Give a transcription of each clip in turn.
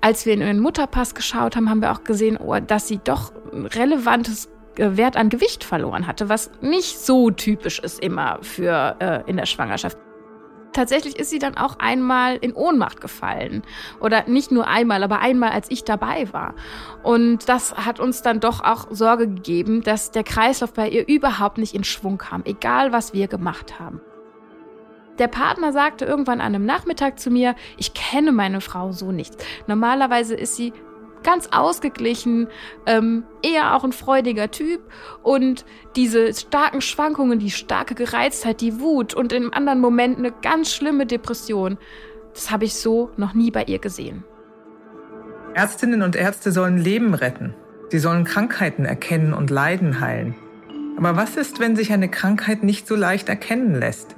Als wir in ihren Mutterpass geschaut haben, haben wir auch gesehen, oh, dass sie doch ein relevantes äh, Wert an Gewicht verloren hatte, was nicht so typisch ist immer für äh, in der Schwangerschaft. Tatsächlich ist sie dann auch einmal in Ohnmacht gefallen. Oder nicht nur einmal, aber einmal, als ich dabei war. Und das hat uns dann doch auch Sorge gegeben, dass der Kreislauf bei ihr überhaupt nicht in Schwung kam, egal was wir gemacht haben. Der Partner sagte irgendwann an einem Nachmittag zu mir, ich kenne meine Frau so nicht. Normalerweise ist sie ganz ausgeglichen, ähm, eher auch ein freudiger Typ. Und diese starken Schwankungen, die starke Gereiztheit, die Wut und in anderen Momenten eine ganz schlimme Depression, das habe ich so noch nie bei ihr gesehen. Ärztinnen und Ärzte sollen Leben retten. Sie sollen Krankheiten erkennen und Leiden heilen. Aber was ist, wenn sich eine Krankheit nicht so leicht erkennen lässt?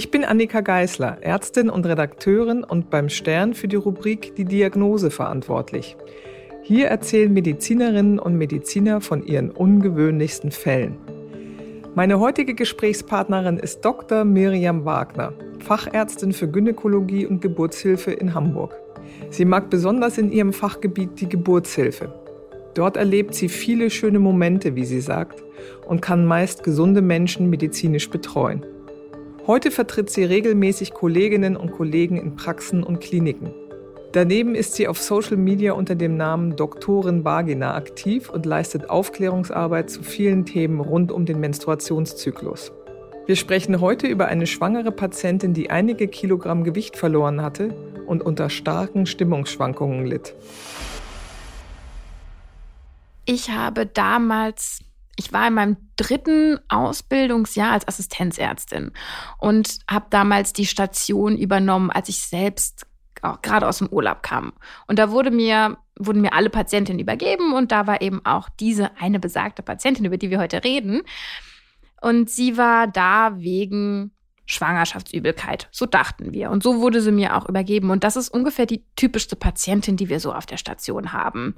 Ich bin Annika Geisler, Ärztin und Redakteurin und beim Stern für die Rubrik Die Diagnose verantwortlich. Hier erzählen Medizinerinnen und Mediziner von ihren ungewöhnlichsten Fällen. Meine heutige Gesprächspartnerin ist Dr. Miriam Wagner, Fachärztin für Gynäkologie und Geburtshilfe in Hamburg. Sie mag besonders in ihrem Fachgebiet die Geburtshilfe. Dort erlebt sie viele schöne Momente, wie sie sagt, und kann meist gesunde Menschen medizinisch betreuen. Heute vertritt sie regelmäßig Kolleginnen und Kollegen in Praxen und Kliniken. Daneben ist sie auf Social Media unter dem Namen Doktorin Vagina aktiv und leistet Aufklärungsarbeit zu vielen Themen rund um den Menstruationszyklus. Wir sprechen heute über eine schwangere Patientin, die einige Kilogramm Gewicht verloren hatte und unter starken Stimmungsschwankungen litt. Ich habe damals ich war in meinem dritten Ausbildungsjahr als Assistenzärztin und habe damals die Station übernommen, als ich selbst auch gerade aus dem Urlaub kam. Und da wurde mir, wurden mir alle Patientinnen übergeben und da war eben auch diese eine besagte Patientin, über die wir heute reden. Und sie war da wegen Schwangerschaftsübelkeit. So dachten wir. Und so wurde sie mir auch übergeben. Und das ist ungefähr die typischste Patientin, die wir so auf der Station haben.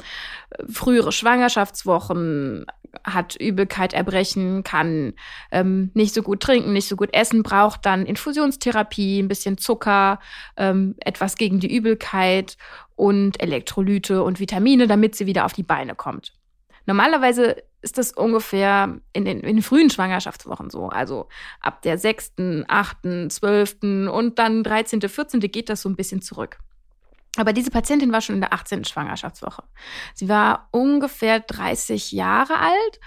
Frühere Schwangerschaftswochen, hat Übelkeit, Erbrechen, kann ähm, nicht so gut trinken, nicht so gut essen, braucht dann Infusionstherapie, ein bisschen Zucker, ähm, etwas gegen die Übelkeit und Elektrolyte und Vitamine, damit sie wieder auf die Beine kommt. Normalerweise ist das ungefähr in den, in den frühen Schwangerschaftswochen so. Also ab der sechsten, achten, zwölften und dann 13., 14. geht das so ein bisschen zurück. Aber diese Patientin war schon in der 18. Schwangerschaftswoche. Sie war ungefähr 30 Jahre alt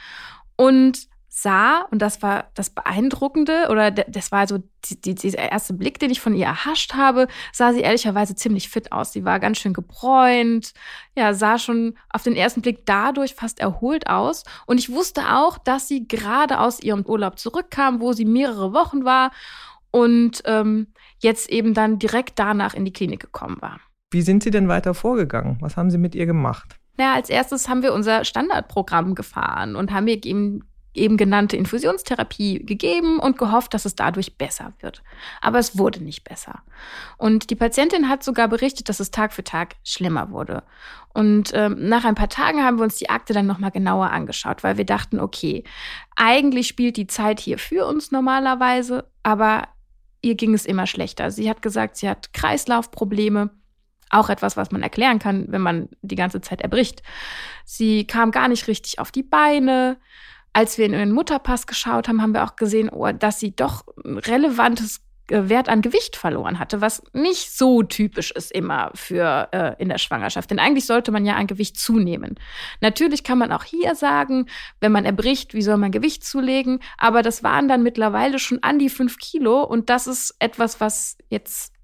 und sah, und das war das Beeindruckende, oder das war so die, die, dieser erste Blick, den ich von ihr erhascht habe, sah sie ehrlicherweise ziemlich fit aus. Sie war ganz schön gebräunt, ja, sah schon auf den ersten Blick dadurch fast erholt aus. Und ich wusste auch, dass sie gerade aus ihrem Urlaub zurückkam, wo sie mehrere Wochen war und ähm, jetzt eben dann direkt danach in die Klinik gekommen war. Wie sind Sie denn weiter vorgegangen? Was haben Sie mit ihr gemacht? Naja, als erstes haben wir unser Standardprogramm gefahren und haben ihr eben eben genannte Infusionstherapie gegeben und gehofft, dass es dadurch besser wird. Aber es wurde nicht besser. Und die Patientin hat sogar berichtet, dass es Tag für Tag schlimmer wurde. Und ähm, nach ein paar Tagen haben wir uns die Akte dann nochmal genauer angeschaut, weil wir dachten, okay, eigentlich spielt die Zeit hier für uns normalerweise, aber ihr ging es immer schlechter. Sie hat gesagt, sie hat Kreislaufprobleme. Auch etwas, was man erklären kann, wenn man die ganze Zeit erbricht. Sie kam gar nicht richtig auf die Beine als wir in ihren Mutterpass geschaut haben, haben wir auch gesehen, oh, dass sie doch ein relevantes äh, Wert an Gewicht verloren hatte, was nicht so typisch ist immer für äh, in der Schwangerschaft. Denn eigentlich sollte man ja an Gewicht zunehmen. Natürlich kann man auch hier sagen, wenn man erbricht, wie soll man Gewicht zulegen? Aber das waren dann mittlerweile schon an die fünf Kilo und das ist etwas, was jetzt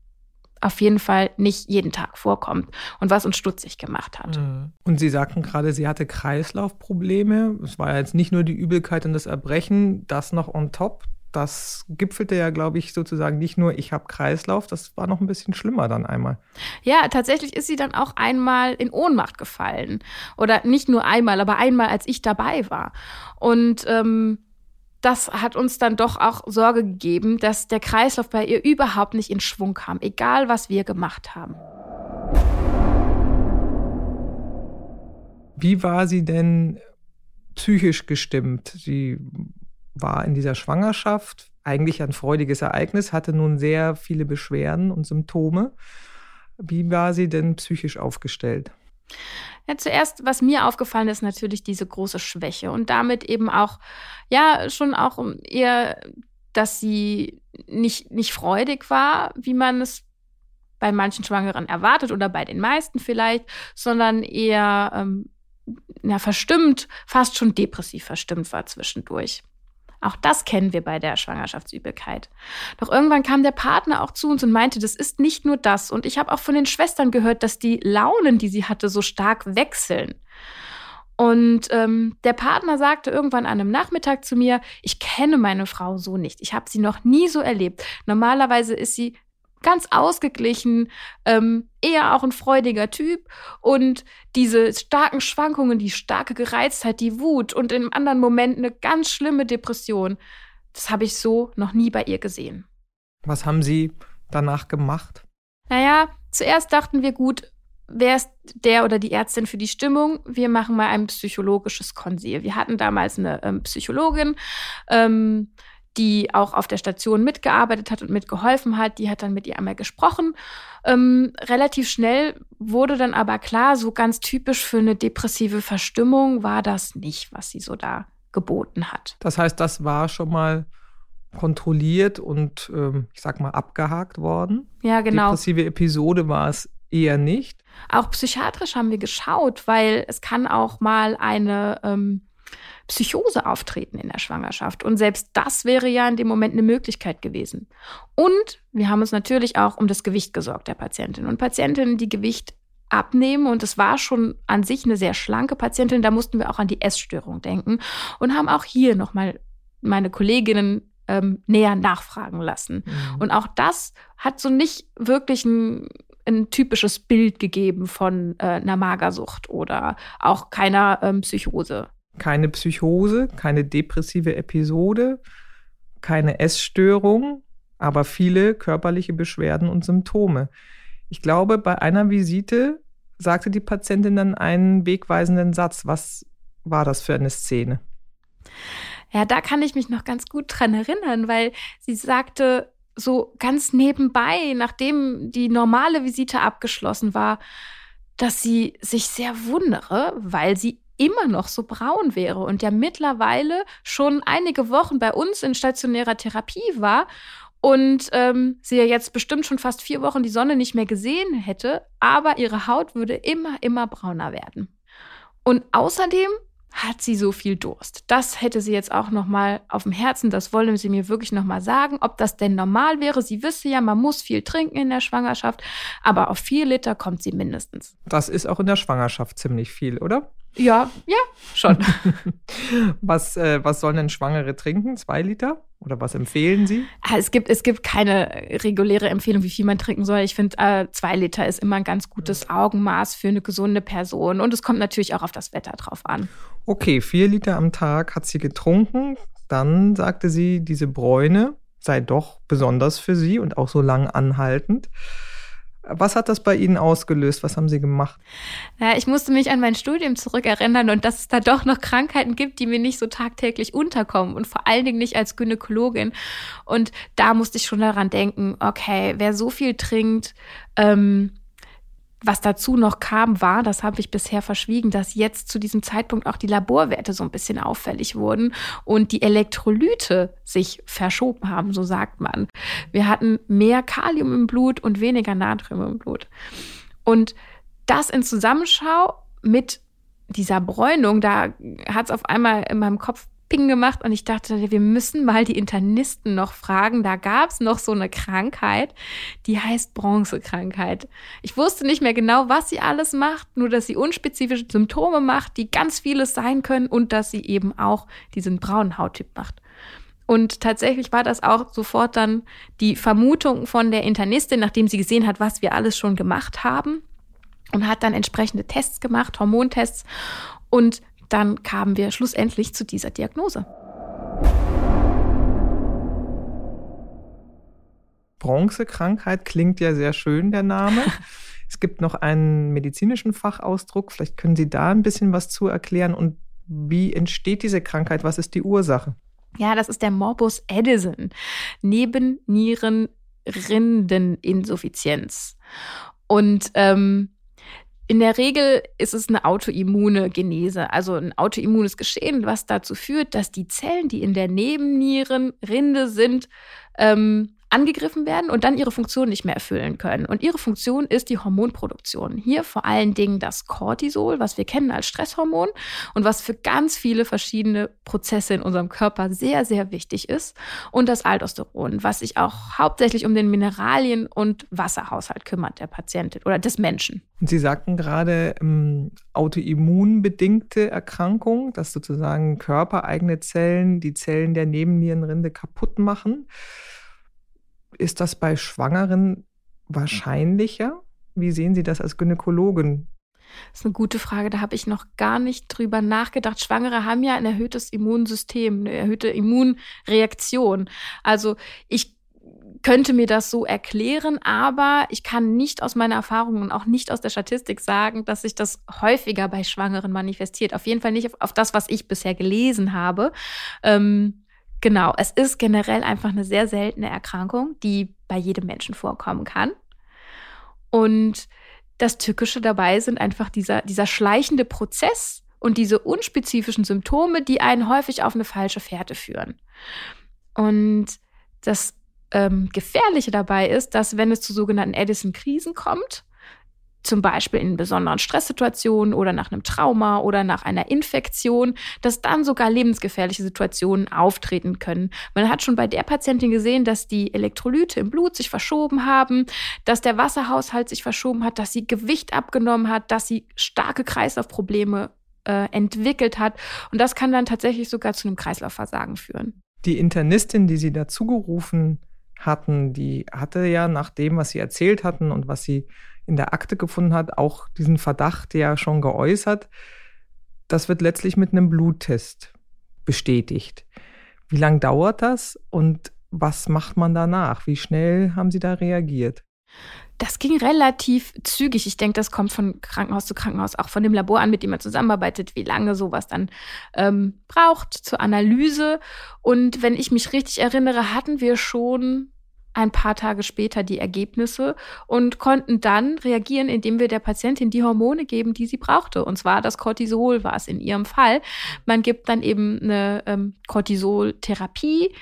auf jeden Fall nicht jeden Tag vorkommt und was uns stutzig gemacht hat. Und Sie sagten gerade, sie hatte Kreislaufprobleme. Es war ja jetzt nicht nur die Übelkeit und das Erbrechen, das noch on top. das gipfelte ja, glaube ich, sozusagen nicht nur, ich habe Kreislauf, das war noch ein bisschen schlimmer dann einmal. Ja, tatsächlich ist sie dann auch einmal in Ohnmacht gefallen. Oder nicht nur einmal, aber einmal, als ich dabei war. Und ähm, das hat uns dann doch auch Sorge gegeben, dass der Kreislauf bei ihr überhaupt nicht in Schwung kam, egal was wir gemacht haben. Wie war sie denn psychisch gestimmt? Sie war in dieser Schwangerschaft eigentlich ein freudiges Ereignis, hatte nun sehr viele Beschwerden und Symptome. Wie war sie denn psychisch aufgestellt? Ja, zuerst, was mir aufgefallen ist, natürlich diese große Schwäche und damit eben auch, ja, schon auch eher, dass sie nicht, nicht freudig war, wie man es bei manchen Schwangeren erwartet oder bei den meisten vielleicht, sondern eher ähm, ja, verstimmt, fast schon depressiv verstimmt war zwischendurch. Auch das kennen wir bei der Schwangerschaftsübelkeit. Doch irgendwann kam der Partner auch zu uns und meinte, das ist nicht nur das. Und ich habe auch von den Schwestern gehört, dass die Launen, die sie hatte, so stark wechseln. Und ähm, der Partner sagte irgendwann an einem Nachmittag zu mir, ich kenne meine Frau so nicht. Ich habe sie noch nie so erlebt. Normalerweise ist sie ganz ausgeglichen, ähm, eher auch ein freudiger Typ. Und diese starken Schwankungen, die starke Gereiztheit, die Wut und im anderen Moment eine ganz schlimme Depression, das habe ich so noch nie bei ihr gesehen. Was haben Sie danach gemacht? Naja, zuerst dachten wir, gut, wer ist der oder die Ärztin für die Stimmung? Wir machen mal ein psychologisches Konsil. Wir hatten damals eine ähm, Psychologin, ähm, die auch auf der Station mitgearbeitet hat und mitgeholfen hat. Die hat dann mit ihr einmal gesprochen. Ähm, relativ schnell wurde dann aber klar, so ganz typisch für eine depressive Verstimmung war das nicht, was sie so da geboten hat. Das heißt, das war schon mal kontrolliert und ähm, ich sag mal abgehakt worden. Ja, genau. Depressive Episode war es eher nicht. Auch psychiatrisch haben wir geschaut, weil es kann auch mal eine ähm, Psychose auftreten in der Schwangerschaft. Und selbst das wäre ja in dem Moment eine Möglichkeit gewesen. Und wir haben uns natürlich auch um das Gewicht gesorgt der Patientin. Und Patientinnen, die Gewicht abnehmen und es war schon an sich eine sehr schlanke Patientin, da mussten wir auch an die Essstörung denken und haben auch hier nochmal meine Kolleginnen ähm, näher nachfragen lassen. Mhm. Und auch das hat so nicht wirklich ein, ein typisches Bild gegeben von äh, einer Magersucht oder auch keiner ähm, Psychose keine Psychose, keine depressive Episode, keine Essstörung, aber viele körperliche Beschwerden und Symptome. Ich glaube, bei einer Visite sagte die Patientin dann einen wegweisenden Satz. Was war das für eine Szene? Ja, da kann ich mich noch ganz gut dran erinnern, weil sie sagte so ganz nebenbei, nachdem die normale Visite abgeschlossen war, dass sie sich sehr wundere, weil sie immer noch so braun wäre und der mittlerweile schon einige Wochen bei uns in stationärer Therapie war und ähm, sie ja jetzt bestimmt schon fast vier Wochen die Sonne nicht mehr gesehen hätte, aber ihre Haut würde immer, immer brauner werden. Und außerdem hat sie so viel Durst. Das hätte sie jetzt auch noch mal auf dem Herzen. Das wollen sie mir wirklich noch mal sagen, ob das denn normal wäre. Sie wüsste ja, man muss viel trinken in der Schwangerschaft, aber auf vier Liter kommt sie mindestens. Das ist auch in der Schwangerschaft ziemlich viel, oder? Ja, ja, schon. was, äh, was sollen denn Schwangere trinken? Zwei Liter? Oder was empfehlen Sie? Ah, es gibt, es gibt keine reguläre Empfehlung, wie viel man trinken soll. Ich finde, äh, zwei Liter ist immer ein ganz gutes Augenmaß für eine gesunde Person. Und es kommt natürlich auch auf das Wetter drauf an. Okay, vier Liter am Tag hat sie getrunken. Dann sagte sie, diese Bräune sei doch besonders für sie und auch so lang anhaltend. Was hat das bei Ihnen ausgelöst? Was haben Sie gemacht? Ja, ich musste mich an mein Studium zurückerinnern und dass es da doch noch Krankheiten gibt, die mir nicht so tagtäglich unterkommen und vor allen Dingen nicht als Gynäkologin. Und da musste ich schon daran denken, okay, wer so viel trinkt, ähm, was dazu noch kam, war, das habe ich bisher verschwiegen, dass jetzt zu diesem Zeitpunkt auch die Laborwerte so ein bisschen auffällig wurden und die Elektrolyte sich verschoben haben, so sagt man. Wir hatten mehr Kalium im Blut und weniger Natrium im Blut. Und das in Zusammenschau mit dieser Bräunung, da hat es auf einmal in meinem Kopf Ping gemacht und ich dachte, wir müssen mal die Internisten noch fragen. Da gab es noch so eine Krankheit, die heißt Bronzekrankheit. Ich wusste nicht mehr genau, was sie alles macht, nur dass sie unspezifische Symptome macht, die ganz vieles sein können und dass sie eben auch diesen braunen Hauttyp macht. Und tatsächlich war das auch sofort dann die Vermutung von der Internistin, nachdem sie gesehen hat, was wir alles schon gemacht haben und hat dann entsprechende Tests gemacht, Hormontests. Und dann kamen wir schlussendlich zu dieser Diagnose. Bronzekrankheit klingt ja sehr schön, der Name. Es gibt noch einen medizinischen Fachausdruck. Vielleicht können Sie da ein bisschen was zu erklären. Und wie entsteht diese Krankheit? Was ist die Ursache? Ja, das ist der Morbus Addison, Nebennierenrindeninsuffizienz. Und ähm, in der Regel ist es eine autoimmune Genese, also ein autoimmunes Geschehen, was dazu führt, dass die Zellen, die in der Nebennierenrinde sind, ähm, angegriffen werden und dann ihre Funktion nicht mehr erfüllen können. Und ihre Funktion ist die Hormonproduktion. Hier vor allen Dingen das Cortisol, was wir kennen als Stresshormon und was für ganz viele verschiedene Prozesse in unserem Körper sehr, sehr wichtig ist. Und das Aldosteron, was sich auch hauptsächlich um den Mineralien- und Wasserhaushalt kümmert, der Patientin oder des Menschen. Und Sie sagten gerade ähm, autoimmunbedingte Erkrankung, dass sozusagen körpereigene Zellen die Zellen der Nebennierenrinde kaputt machen. Ist das bei Schwangeren wahrscheinlicher? Wie sehen Sie das als Gynäkologin? Das ist eine gute Frage, da habe ich noch gar nicht drüber nachgedacht. Schwangere haben ja ein erhöhtes Immunsystem, eine erhöhte Immunreaktion. Also ich könnte mir das so erklären, aber ich kann nicht aus meiner Erfahrung und auch nicht aus der Statistik sagen, dass sich das häufiger bei Schwangeren manifestiert. Auf jeden Fall nicht auf, auf das, was ich bisher gelesen habe. Ähm, Genau, es ist generell einfach eine sehr seltene Erkrankung, die bei jedem Menschen vorkommen kann. Und das Tückische dabei sind einfach dieser, dieser schleichende Prozess und diese unspezifischen Symptome, die einen häufig auf eine falsche Fährte führen. Und das ähm, Gefährliche dabei ist, dass wenn es zu sogenannten Edison-Krisen kommt, zum Beispiel in besonderen Stresssituationen oder nach einem Trauma oder nach einer Infektion, dass dann sogar lebensgefährliche Situationen auftreten können. Man hat schon bei der Patientin gesehen, dass die Elektrolyte im Blut sich verschoben haben, dass der Wasserhaushalt sich verschoben hat, dass sie Gewicht abgenommen hat, dass sie starke Kreislaufprobleme äh, entwickelt hat. Und das kann dann tatsächlich sogar zu einem Kreislaufversagen führen. Die Internistin, die Sie dazugerufen hatten, die hatte ja nach dem, was Sie erzählt hatten und was Sie in der Akte gefunden hat, auch diesen Verdacht ja schon geäußert. Das wird letztlich mit einem Bluttest bestätigt. Wie lange dauert das und was macht man danach? Wie schnell haben Sie da reagiert? Das ging relativ zügig. Ich denke, das kommt von Krankenhaus zu Krankenhaus, auch von dem Labor an, mit dem man zusammenarbeitet, wie lange sowas dann ähm, braucht zur Analyse. Und wenn ich mich richtig erinnere, hatten wir schon ein paar Tage später die Ergebnisse und konnten dann reagieren, indem wir der Patientin die Hormone geben, die sie brauchte. Und zwar das Cortisol war es in ihrem Fall. Man gibt dann eben eine ähm, Cortisoltherapie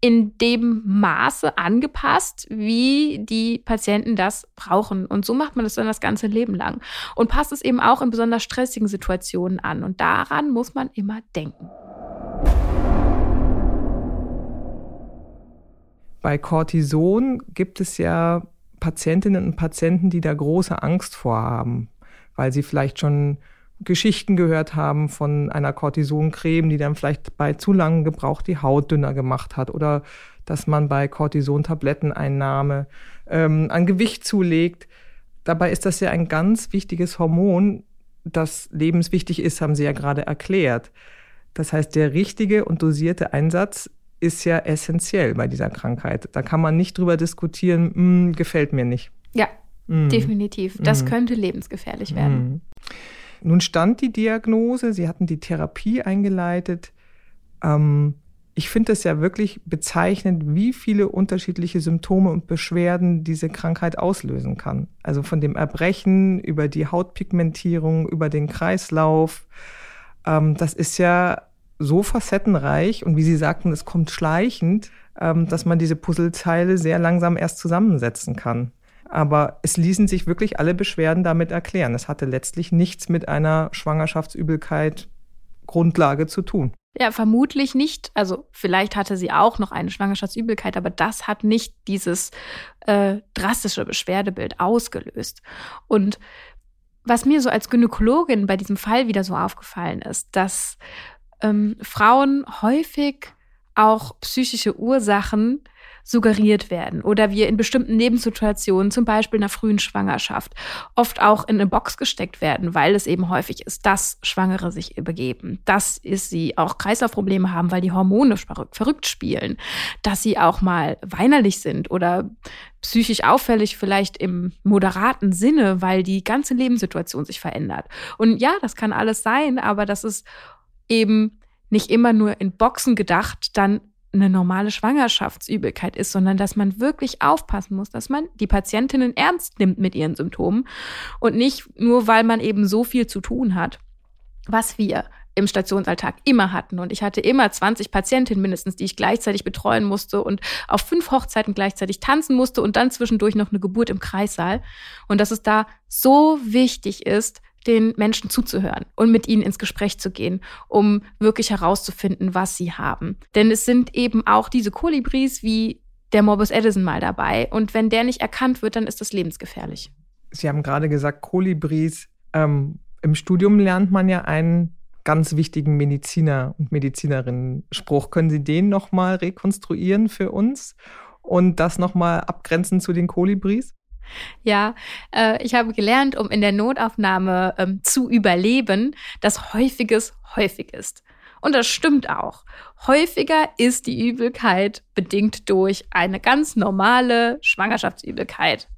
in dem Maße angepasst, wie die Patienten das brauchen. Und so macht man das dann das ganze Leben lang. Und passt es eben auch in besonders stressigen Situationen an. Und daran muss man immer denken. Bei Cortison gibt es ja Patientinnen und Patienten, die da große Angst vorhaben, weil sie vielleicht schon Geschichten gehört haben von einer Cortisoncreme, die dann vielleicht bei zu langem Gebrauch die Haut dünner gemacht hat oder dass man bei Cortison-Tabletteneinnahme ähm, an Gewicht zulegt. Dabei ist das ja ein ganz wichtiges Hormon, das lebenswichtig ist, haben Sie ja gerade erklärt. Das heißt, der richtige und dosierte Einsatz ist ja essentiell bei dieser Krankheit. Da kann man nicht drüber diskutieren, hm, gefällt mir nicht. Ja, mm. definitiv. Das mm. könnte lebensgefährlich werden. Mm. Nun stand die Diagnose, Sie hatten die Therapie eingeleitet. Ähm, ich finde es ja wirklich bezeichnend, wie viele unterschiedliche Symptome und Beschwerden diese Krankheit auslösen kann. Also von dem Erbrechen über die Hautpigmentierung, über den Kreislauf. Ähm, das ist ja so facettenreich und wie Sie sagten, es kommt schleichend, ähm, dass man diese Puzzleteile sehr langsam erst zusammensetzen kann. Aber es ließen sich wirklich alle Beschwerden damit erklären. Es hatte letztlich nichts mit einer Schwangerschaftsübelkeit Grundlage zu tun. Ja, vermutlich nicht. Also vielleicht hatte sie auch noch eine Schwangerschaftsübelkeit, aber das hat nicht dieses äh, drastische Beschwerdebild ausgelöst. Und was mir so als Gynäkologin bei diesem Fall wieder so aufgefallen ist, dass ähm, Frauen häufig auch psychische Ursachen suggeriert werden oder wir in bestimmten Lebenssituationen, zum Beispiel in einer frühen Schwangerschaft, oft auch in eine Box gesteckt werden, weil es eben häufig ist, dass Schwangere sich übergeben, dass sie auch Kreislaufprobleme haben, weil die Hormone verrückt spielen, dass sie auch mal weinerlich sind oder psychisch auffällig vielleicht im moderaten Sinne, weil die ganze Lebenssituation sich verändert. Und ja, das kann alles sein, aber das ist eben nicht immer nur in Boxen gedacht, dann eine normale Schwangerschaftsübelkeit ist, sondern dass man wirklich aufpassen muss, dass man die Patientinnen ernst nimmt mit ihren Symptomen und nicht nur, weil man eben so viel zu tun hat, was wir im Stationsalltag immer hatten. Und ich hatte immer 20 Patientinnen mindestens, die ich gleichzeitig betreuen musste und auf fünf Hochzeiten gleichzeitig tanzen musste und dann zwischendurch noch eine Geburt im Kreissaal. Und dass es da so wichtig ist, den Menschen zuzuhören und mit ihnen ins Gespräch zu gehen, um wirklich herauszufinden, was sie haben. Denn es sind eben auch diese Kolibris wie der Morbus Edison mal dabei. Und wenn der nicht erkannt wird, dann ist das lebensgefährlich. Sie haben gerade gesagt, Kolibris. Ähm, Im Studium lernt man ja einen ganz wichtigen Mediziner und Medizinerinnen-Spruch. Können Sie den nochmal rekonstruieren für uns und das nochmal abgrenzen zu den Kolibris? Ja, äh, ich habe gelernt, um in der Notaufnahme ähm, zu überleben, dass häufiges häufig ist. Und das stimmt auch. Häufiger ist die Übelkeit bedingt durch eine ganz normale Schwangerschaftsübelkeit.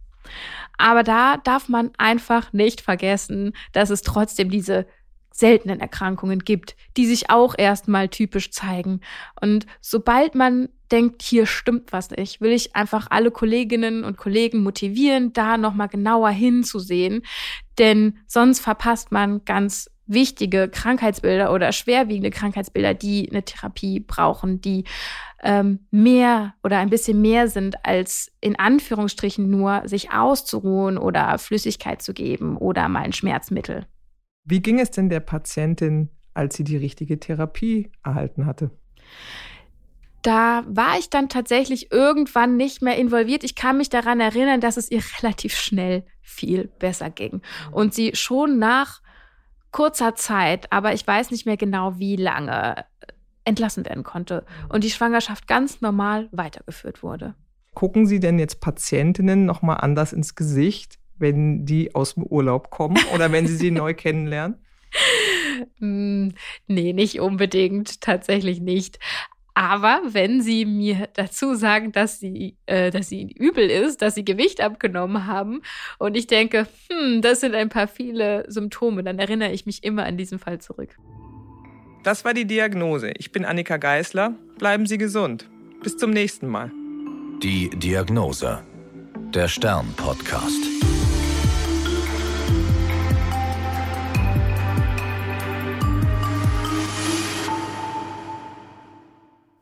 Aber da darf man einfach nicht vergessen, dass es trotzdem diese seltenen Erkrankungen gibt, die sich auch erstmal typisch zeigen. Und sobald man denkt, hier stimmt was nicht, will ich einfach alle Kolleginnen und Kollegen motivieren, da nochmal genauer hinzusehen. Denn sonst verpasst man ganz wichtige Krankheitsbilder oder schwerwiegende Krankheitsbilder, die eine Therapie brauchen, die ähm, mehr oder ein bisschen mehr sind als in Anführungsstrichen nur sich auszuruhen oder Flüssigkeit zu geben oder mal ein Schmerzmittel. Wie ging es denn der Patientin, als sie die richtige Therapie erhalten hatte? Da war ich dann tatsächlich irgendwann nicht mehr involviert. Ich kann mich daran erinnern, dass es ihr relativ schnell viel besser ging. Und sie schon nach kurzer Zeit, aber ich weiß nicht mehr genau wie lange, entlassen werden konnte und die Schwangerschaft ganz normal weitergeführt wurde. Gucken Sie denn jetzt Patientinnen nochmal anders ins Gesicht, wenn die aus dem Urlaub kommen oder wenn sie sie neu kennenlernen? Mm, nee, nicht unbedingt, tatsächlich nicht. Aber wenn sie mir dazu sagen, dass sie, äh, dass sie übel ist, dass sie Gewicht abgenommen haben und ich denke, hm, das sind ein paar viele Symptome, dann erinnere ich mich immer an diesen Fall zurück. Das war die Diagnose. Ich bin Annika Geißler. Bleiben Sie gesund. Bis zum nächsten Mal. Die Diagnose. Der Stern-Podcast.